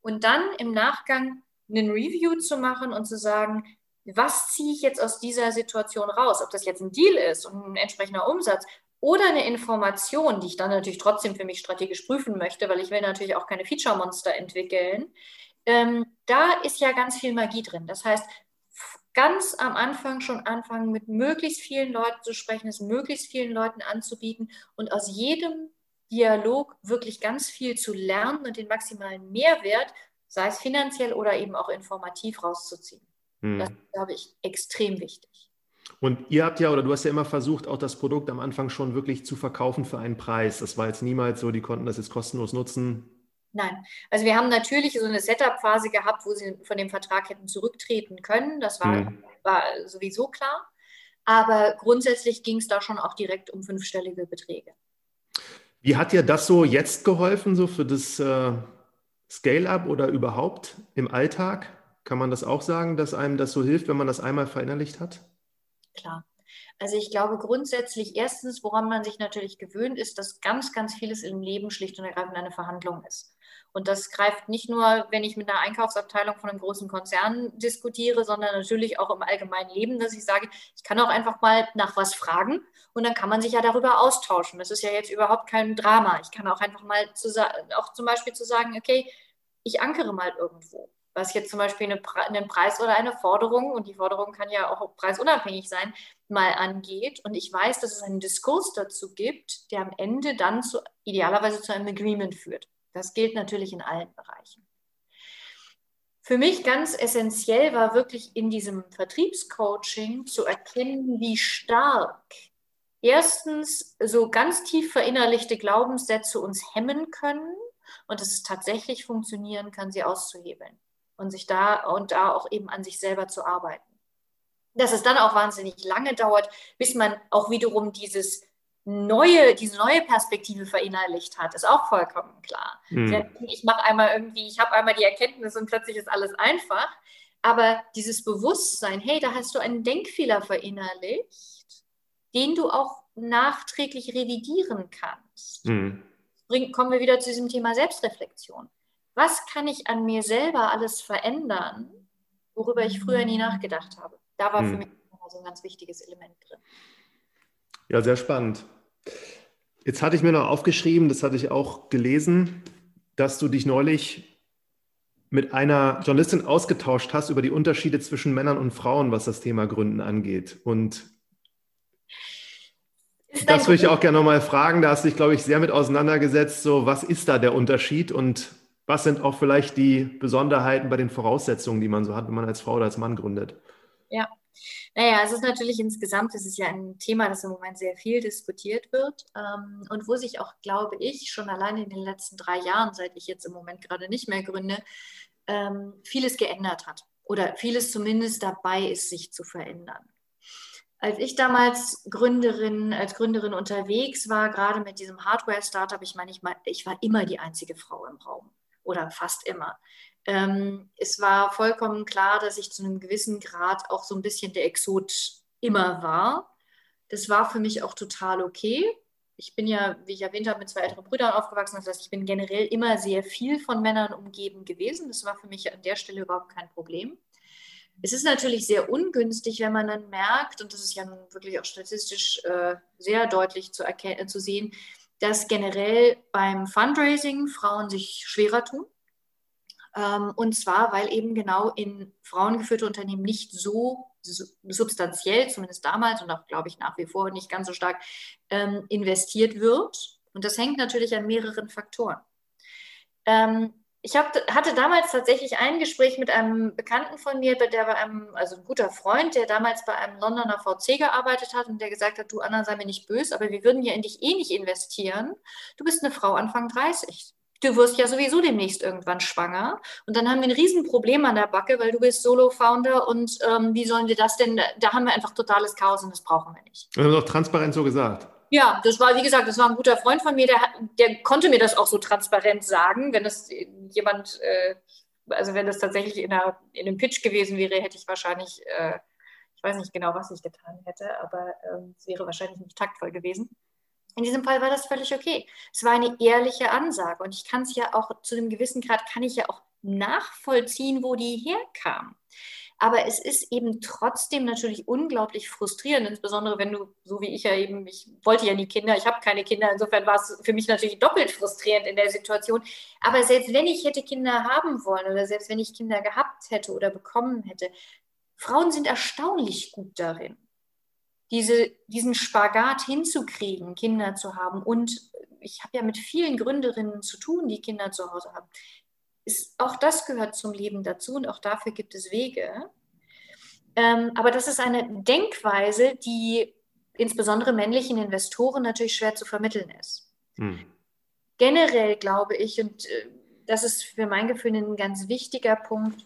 und dann im Nachgang einen Review zu machen und zu sagen, was ziehe ich jetzt aus dieser Situation raus? Ob das jetzt ein Deal ist und ein entsprechender Umsatz oder eine Information, die ich dann natürlich trotzdem für mich strategisch prüfen möchte, weil ich will natürlich auch keine Feature-Monster entwickeln. Ähm, da ist ja ganz viel Magie drin. Das heißt, ganz am Anfang schon anfangen, mit möglichst vielen Leuten zu sprechen, es möglichst vielen Leuten anzubieten und aus jedem Dialog wirklich ganz viel zu lernen und den maximalen Mehrwert, sei es finanziell oder eben auch informativ, rauszuziehen. Hm. Das ist, glaube ich, extrem wichtig. Und ihr habt ja, oder du hast ja immer versucht, auch das Produkt am Anfang schon wirklich zu verkaufen für einen Preis. Das war jetzt niemals so, die konnten das jetzt kostenlos nutzen. Nein, also wir haben natürlich so eine Setup-Phase gehabt, wo sie von dem Vertrag hätten zurücktreten können. Das war, mhm. war sowieso klar. Aber grundsätzlich ging es da schon auch direkt um fünfstellige Beträge. Wie hat dir das so jetzt geholfen, so für das äh, Scale-up oder überhaupt im Alltag? Kann man das auch sagen, dass einem das so hilft, wenn man das einmal verinnerlicht hat? Klar. Also ich glaube grundsätzlich erstens, woran man sich natürlich gewöhnt, ist, dass ganz, ganz vieles im Leben schlicht und ergreifend eine Verhandlung ist. Und das greift nicht nur, wenn ich mit einer Einkaufsabteilung von einem großen Konzern diskutiere, sondern natürlich auch im allgemeinen Leben, dass ich sage, ich kann auch einfach mal nach was fragen und dann kann man sich ja darüber austauschen. Das ist ja jetzt überhaupt kein Drama. Ich kann auch einfach mal zu, auch zum Beispiel zu sagen, okay, ich ankere mal irgendwo. Was jetzt zum Beispiel eine, einen Preis oder eine Forderung, und die Forderung kann ja auch preisunabhängig sein, mal angeht. Und ich weiß, dass es einen Diskurs dazu gibt, der am Ende dann zu, idealerweise zu einem Agreement führt. Das gilt natürlich in allen Bereichen. Für mich ganz essentiell war wirklich in diesem Vertriebscoaching zu erkennen, wie stark erstens so ganz tief verinnerlichte Glaubenssätze uns hemmen können und dass es tatsächlich funktionieren kann, sie auszuhebeln und sich da und da auch eben an sich selber zu arbeiten. Dass es dann auch wahnsinnig lange dauert, bis man auch wiederum dieses neue, diese neue Perspektive verinnerlicht hat, ist auch vollkommen klar. Mhm. Ich mache einmal irgendwie, ich habe einmal die Erkenntnis und plötzlich ist alles einfach. Aber dieses Bewusstsein, hey, da hast du einen Denkfehler verinnerlicht, den du auch nachträglich revidieren kannst. Mhm. Bring, kommen wir wieder zu diesem Thema Selbstreflexion. Was kann ich an mir selber alles verändern, worüber ich früher nie nachgedacht habe? Da war mhm. für mich so ein ganz wichtiges Element drin. Ja, sehr spannend. Jetzt hatte ich mir noch aufgeschrieben, das hatte ich auch gelesen, dass du dich neulich mit einer Journalistin ausgetauscht hast über die Unterschiede zwischen Männern und Frauen, was das Thema Gründen angeht. Und das würde ich auch gerne nochmal fragen. Da hast du dich, glaube ich, sehr mit auseinandergesetzt. So, was ist da der Unterschied und was sind auch vielleicht die Besonderheiten bei den Voraussetzungen, die man so hat, wenn man als Frau oder als Mann gründet? Ja, naja, es ist natürlich insgesamt, es ist ja ein Thema, das im Moment sehr viel diskutiert wird ähm, und wo sich auch, glaube ich, schon allein in den letzten drei Jahren, seit ich jetzt im Moment gerade nicht mehr gründe, ähm, vieles geändert hat oder vieles zumindest dabei ist, sich zu verändern. Als ich damals Gründerin, als Gründerin unterwegs war, gerade mit diesem Hardware-Startup, ich meine, ich, ich war immer die einzige Frau im Raum oder fast immer. Ähm, es war vollkommen klar, dass ich zu einem gewissen Grad auch so ein bisschen der Exot immer war. Das war für mich auch total okay. Ich bin ja, wie ich erwähnt habe, mit zwei älteren Brüdern aufgewachsen. Das heißt, ich bin generell immer sehr viel von Männern umgeben gewesen. Das war für mich an der Stelle überhaupt kein Problem. Es ist natürlich sehr ungünstig, wenn man dann merkt, und das ist ja nun wirklich auch statistisch äh, sehr deutlich zu, zu sehen, dass generell beim Fundraising Frauen sich schwerer tun. Ähm, und zwar, weil eben genau in frauengeführte Unternehmen nicht so substanziell, zumindest damals und auch, glaube ich, nach wie vor nicht ganz so stark ähm, investiert wird. Und das hängt natürlich an mehreren Faktoren. Ähm, ich hab, hatte damals tatsächlich ein Gespräch mit einem Bekannten von mir, der bei einem, also ein guter Freund, der damals bei einem Londoner VC gearbeitet hat und der gesagt hat, du Anna, sei mir nicht böse, aber wir würden ja in dich eh nicht investieren. Du bist eine Frau Anfang 30 du wirst ja sowieso demnächst irgendwann schwanger. Und dann haben wir ein Riesenproblem an der Backe, weil du bist Solo-Founder und ähm, wie sollen wir das denn, da haben wir einfach totales Chaos und das brauchen wir nicht. Wir haben doch transparent so gesagt. Ja, das war, wie gesagt, das war ein guter Freund von mir, der, der konnte mir das auch so transparent sagen. Wenn das jemand, äh, also wenn das tatsächlich in, einer, in, einem Pitch gewesen wäre, hätte ich wahrscheinlich, äh, ich weiß nicht genau, was ich getan hätte, aber ähm, es wäre wahrscheinlich nicht taktvoll gewesen. In diesem Fall war das völlig okay. Es war eine ehrliche Ansage und ich kann es ja auch zu einem gewissen Grad, kann ich ja auch nachvollziehen, wo die herkam. Aber es ist eben trotzdem natürlich unglaublich frustrierend, insbesondere wenn du, so wie ich ja eben, ich wollte ja nie Kinder, ich habe keine Kinder, insofern war es für mich natürlich doppelt frustrierend in der Situation. Aber selbst wenn ich hätte Kinder haben wollen oder selbst wenn ich Kinder gehabt hätte oder bekommen hätte, Frauen sind erstaunlich gut darin diese, diesen Spagat hinzukriegen, Kinder zu haben. Und ich habe ja mit vielen Gründerinnen zu tun, die Kinder zu Hause haben. Ist, auch das gehört zum Leben dazu und auch dafür gibt es Wege. Ähm, aber das ist eine Denkweise, die insbesondere männlichen Investoren natürlich schwer zu vermitteln ist. Hm. Generell glaube ich, und äh, das ist für mein Gefühl ein ganz wichtiger Punkt.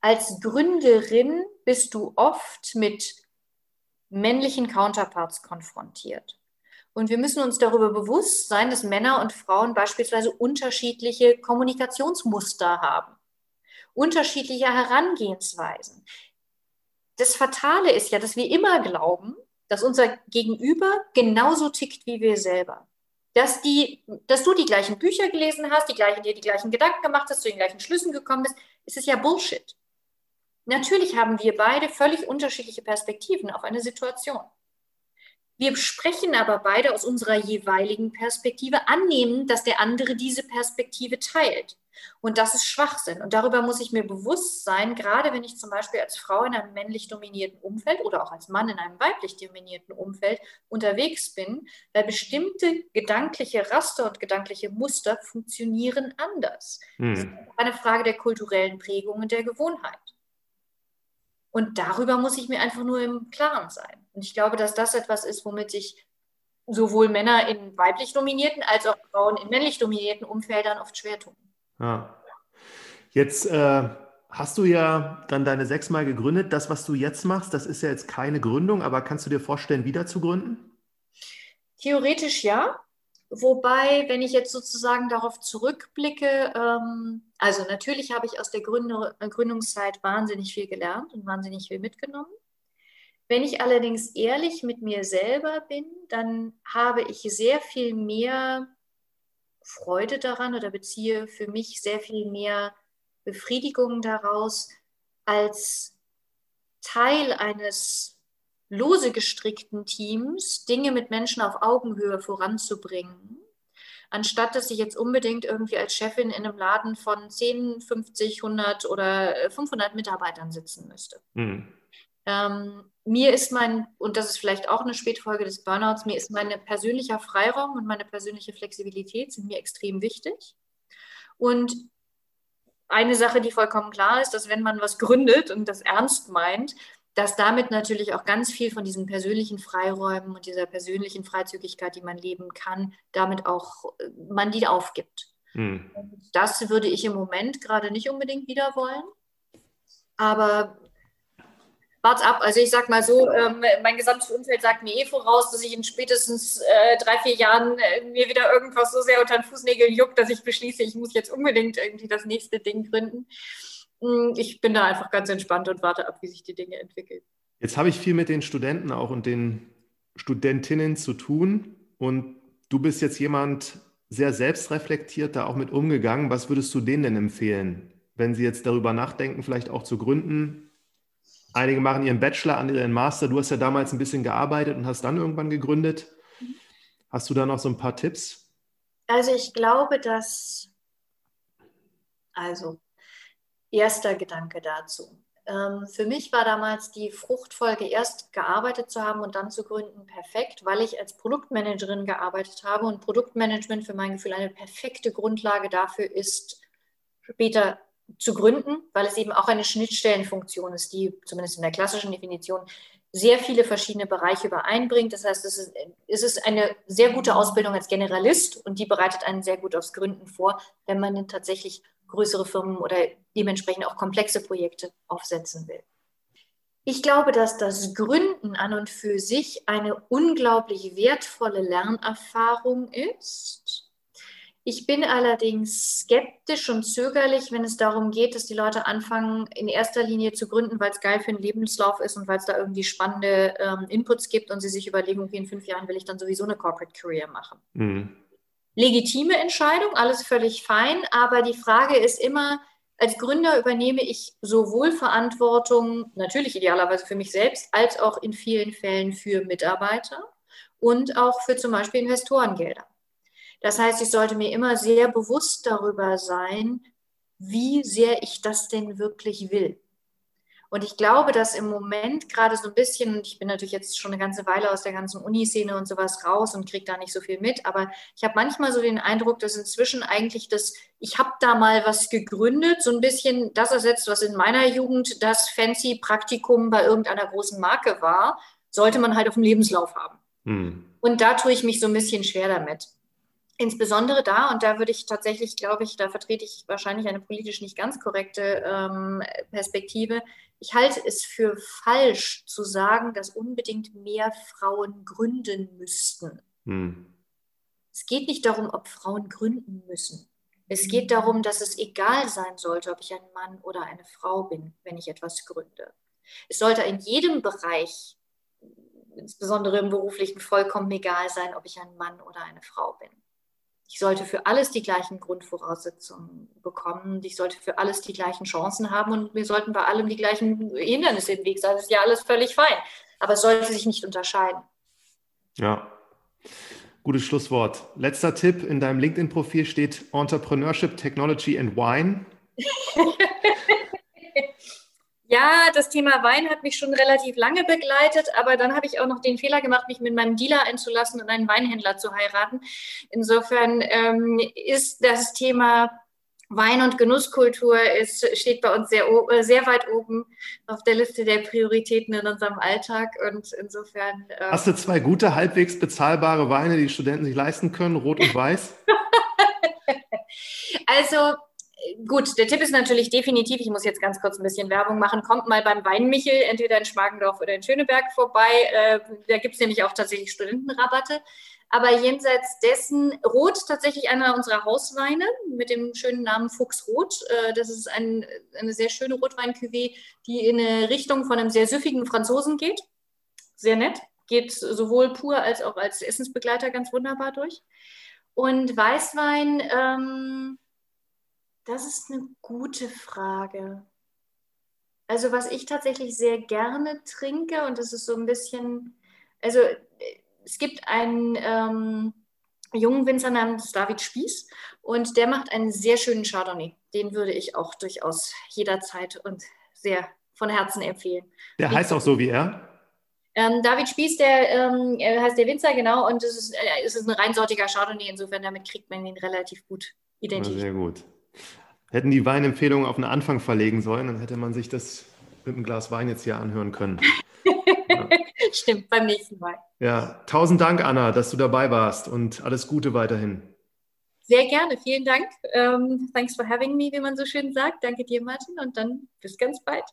Als Gründerin bist du oft mit männlichen Counterparts konfrontiert. Und wir müssen uns darüber bewusst sein, dass Männer und Frauen beispielsweise unterschiedliche Kommunikationsmuster haben, unterschiedliche Herangehensweisen. Das Fatale ist ja, dass wir immer glauben, dass unser Gegenüber genauso tickt wie wir selber. Dass, die, dass du die gleichen Bücher gelesen hast, die gleichen, dir die gleichen Gedanken gemacht hast, zu den gleichen Schlüssen gekommen bist, ist es ja Bullshit. Natürlich haben wir beide völlig unterschiedliche Perspektiven auf eine Situation. Wir sprechen aber beide aus unserer jeweiligen Perspektive, annehmen, dass der andere diese Perspektive teilt. Und das ist Schwachsinn. Und darüber muss ich mir bewusst sein, gerade wenn ich zum Beispiel als Frau in einem männlich dominierten Umfeld oder auch als Mann in einem weiblich dominierten Umfeld unterwegs bin, weil bestimmte gedankliche Raster und gedankliche Muster funktionieren anders. Hm. Das ist eine Frage der kulturellen Prägung und der Gewohnheit. Und darüber muss ich mir einfach nur im Klaren sein. Und ich glaube, dass das etwas ist, womit sich sowohl Männer in weiblich dominierten als auch Frauen in männlich dominierten Umfeldern oft schwer tun. Ja. Jetzt äh, hast du ja dann deine sechsmal gegründet. Das, was du jetzt machst, das ist ja jetzt keine Gründung, aber kannst du dir vorstellen, wieder zu gründen? Theoretisch ja. Wobei, wenn ich jetzt sozusagen darauf zurückblicke, ähm, also natürlich habe ich aus der Gründer, äh, Gründungszeit wahnsinnig viel gelernt und wahnsinnig viel mitgenommen. Wenn ich allerdings ehrlich mit mir selber bin, dann habe ich sehr viel mehr Freude daran oder beziehe für mich sehr viel mehr Befriedigung daraus, als Teil eines lose gestrickten Teams Dinge mit Menschen auf Augenhöhe voranzubringen, anstatt dass ich jetzt unbedingt irgendwie als Chefin in einem Laden von 10, 50, 100 oder 500 Mitarbeitern sitzen müsste. Mhm. Ähm, mir ist mein, und das ist vielleicht auch eine Spätfolge des Burnouts, mir ist mein persönlicher Freiraum und meine persönliche Flexibilität sind mir extrem wichtig. Und eine Sache, die vollkommen klar ist, dass wenn man was gründet und das ernst meint, dass damit natürlich auch ganz viel von diesen persönlichen Freiräumen und dieser persönlichen Freizügigkeit, die man leben kann, damit auch äh, man die aufgibt. Hm. Das würde ich im Moment gerade nicht unbedingt wieder wollen. Aber wart's ab. Also ich sag mal so, ähm, mein gesamtes Umfeld sagt mir eh voraus, dass ich in spätestens äh, drei, vier Jahren äh, mir wieder irgendwas so sehr unter den Fußnägeln juckt, dass ich beschließe, ich muss jetzt unbedingt irgendwie das nächste Ding gründen. Hm, ich bin da einfach ganz entspannt und warte ab, wie sich die Dinge entwickeln. Jetzt habe ich viel mit den Studenten auch und den Studentinnen zu tun und du bist jetzt jemand sehr selbstreflektiert da auch mit umgegangen. Was würdest du denen denn empfehlen, wenn sie jetzt darüber nachdenken, vielleicht auch zu gründen? Einige machen ihren Bachelor, andere ihren Master. Du hast ja damals ein bisschen gearbeitet und hast dann irgendwann gegründet. Hast du da noch so ein paar Tipps? Also ich glaube, dass also erster Gedanke dazu. Ähm, für mich war damals die Fruchtfolge, erst gearbeitet zu haben und dann zu gründen, perfekt, weil ich als Produktmanagerin gearbeitet habe und Produktmanagement für mein Gefühl eine perfekte Grundlage dafür ist, später zu gründen, weil es eben auch eine Schnittstellenfunktion ist, die zumindest in der klassischen Definition sehr viele verschiedene Bereiche übereinbringt. Das heißt, es ist, es ist eine sehr gute Ausbildung als Generalist und die bereitet einen sehr gut aufs Gründen vor, wenn man tatsächlich größere Firmen oder dementsprechend auch komplexe Projekte aufsetzen will. Ich glaube, dass das Gründen an und für sich eine unglaublich wertvolle Lernerfahrung ist. Ich bin allerdings skeptisch und zögerlich, wenn es darum geht, dass die Leute anfangen, in erster Linie zu gründen, weil es geil für den Lebenslauf ist und weil es da irgendwie spannende ähm, Inputs gibt und sie sich überlegen, okay, in fünf Jahren will ich dann sowieso eine Corporate Career machen. Mhm legitime Entscheidung, alles völlig fein, aber die Frage ist immer, als Gründer übernehme ich sowohl Verantwortung, natürlich idealerweise für mich selbst, als auch in vielen Fällen für Mitarbeiter und auch für zum Beispiel Investorengelder. Das heißt, ich sollte mir immer sehr bewusst darüber sein, wie sehr ich das denn wirklich will. Und ich glaube, dass im Moment gerade so ein bisschen, ich bin natürlich jetzt schon eine ganze Weile aus der ganzen Uniszene und sowas raus und kriege da nicht so viel mit, aber ich habe manchmal so den Eindruck, dass inzwischen eigentlich das, ich habe da mal was gegründet, so ein bisschen das ersetzt, was in meiner Jugend das fancy Praktikum bei irgendeiner großen Marke war, sollte man halt auf dem Lebenslauf haben. Hm. Und da tue ich mich so ein bisschen schwer damit. Insbesondere da, und da würde ich tatsächlich, glaube ich, da vertrete ich wahrscheinlich eine politisch nicht ganz korrekte ähm, Perspektive. Ich halte es für falsch zu sagen, dass unbedingt mehr Frauen gründen müssten. Hm. Es geht nicht darum, ob Frauen gründen müssen. Es geht darum, dass es egal sein sollte, ob ich ein Mann oder eine Frau bin, wenn ich etwas gründe. Es sollte in jedem Bereich, insbesondere im beruflichen, vollkommen egal sein, ob ich ein Mann oder eine Frau bin. Ich sollte für alles die gleichen Grundvoraussetzungen bekommen. Ich sollte für alles die gleichen Chancen haben und wir sollten bei allem die gleichen Hindernisse im Weg sein. Das ist ja alles völlig fein. Aber es sollte sich nicht unterscheiden. Ja. Gutes Schlusswort. Letzter Tipp: In deinem LinkedIn-Profil steht Entrepreneurship, Technology and Wine. Ja, das Thema Wein hat mich schon relativ lange begleitet, aber dann habe ich auch noch den Fehler gemacht, mich mit meinem Dealer einzulassen und einen Weinhändler zu heiraten. Insofern ähm, ist das Thema Wein- und Genusskultur ist, steht bei uns sehr, äh, sehr weit oben auf der Liste der Prioritäten in unserem Alltag. Und insofern. Ähm, Hast du zwei gute, halbwegs bezahlbare Weine, die, die Studenten sich leisten können, rot und weiß? also gut, der Tipp ist natürlich definitiv, ich muss jetzt ganz kurz ein bisschen Werbung machen, kommt mal beim Weinmichel, entweder in Schmargendorf oder in Schöneberg vorbei. Äh, da gibt es nämlich auch tatsächlich Studentenrabatte. Aber jenseits dessen, Rot tatsächlich einer unserer Hausweine mit dem schönen Namen Fuchsrot. Äh, das ist ein, eine sehr schöne rotwein die in eine Richtung von einem sehr süffigen Franzosen geht. Sehr nett. Geht sowohl pur als auch als Essensbegleiter ganz wunderbar durch. Und Weißwein, ähm, das ist eine gute Frage. Also was ich tatsächlich sehr gerne trinke und das ist so ein bisschen, also es gibt einen ähm, jungen Winzer namens David Spieß und der macht einen sehr schönen Chardonnay. Den würde ich auch durchaus jederzeit und sehr von Herzen empfehlen. Der heißt auch so wie er? Ähm, David Spieß, der ähm, heißt der Winzer, genau, und es ist, äh, es ist ein reinsortiger Chardonnay, insofern damit kriegt man ihn relativ gut identifiziert. Sehr gut hätten die Weinempfehlungen auf den Anfang verlegen sollen, dann hätte man sich das mit einem Glas Wein jetzt hier anhören können. Ja. Stimmt, beim nächsten Mal. Ja, tausend Dank, Anna, dass du dabei warst und alles Gute weiterhin. Sehr gerne, vielen Dank. Um, thanks for having me, wie man so schön sagt. Danke dir, Martin, und dann bis ganz bald.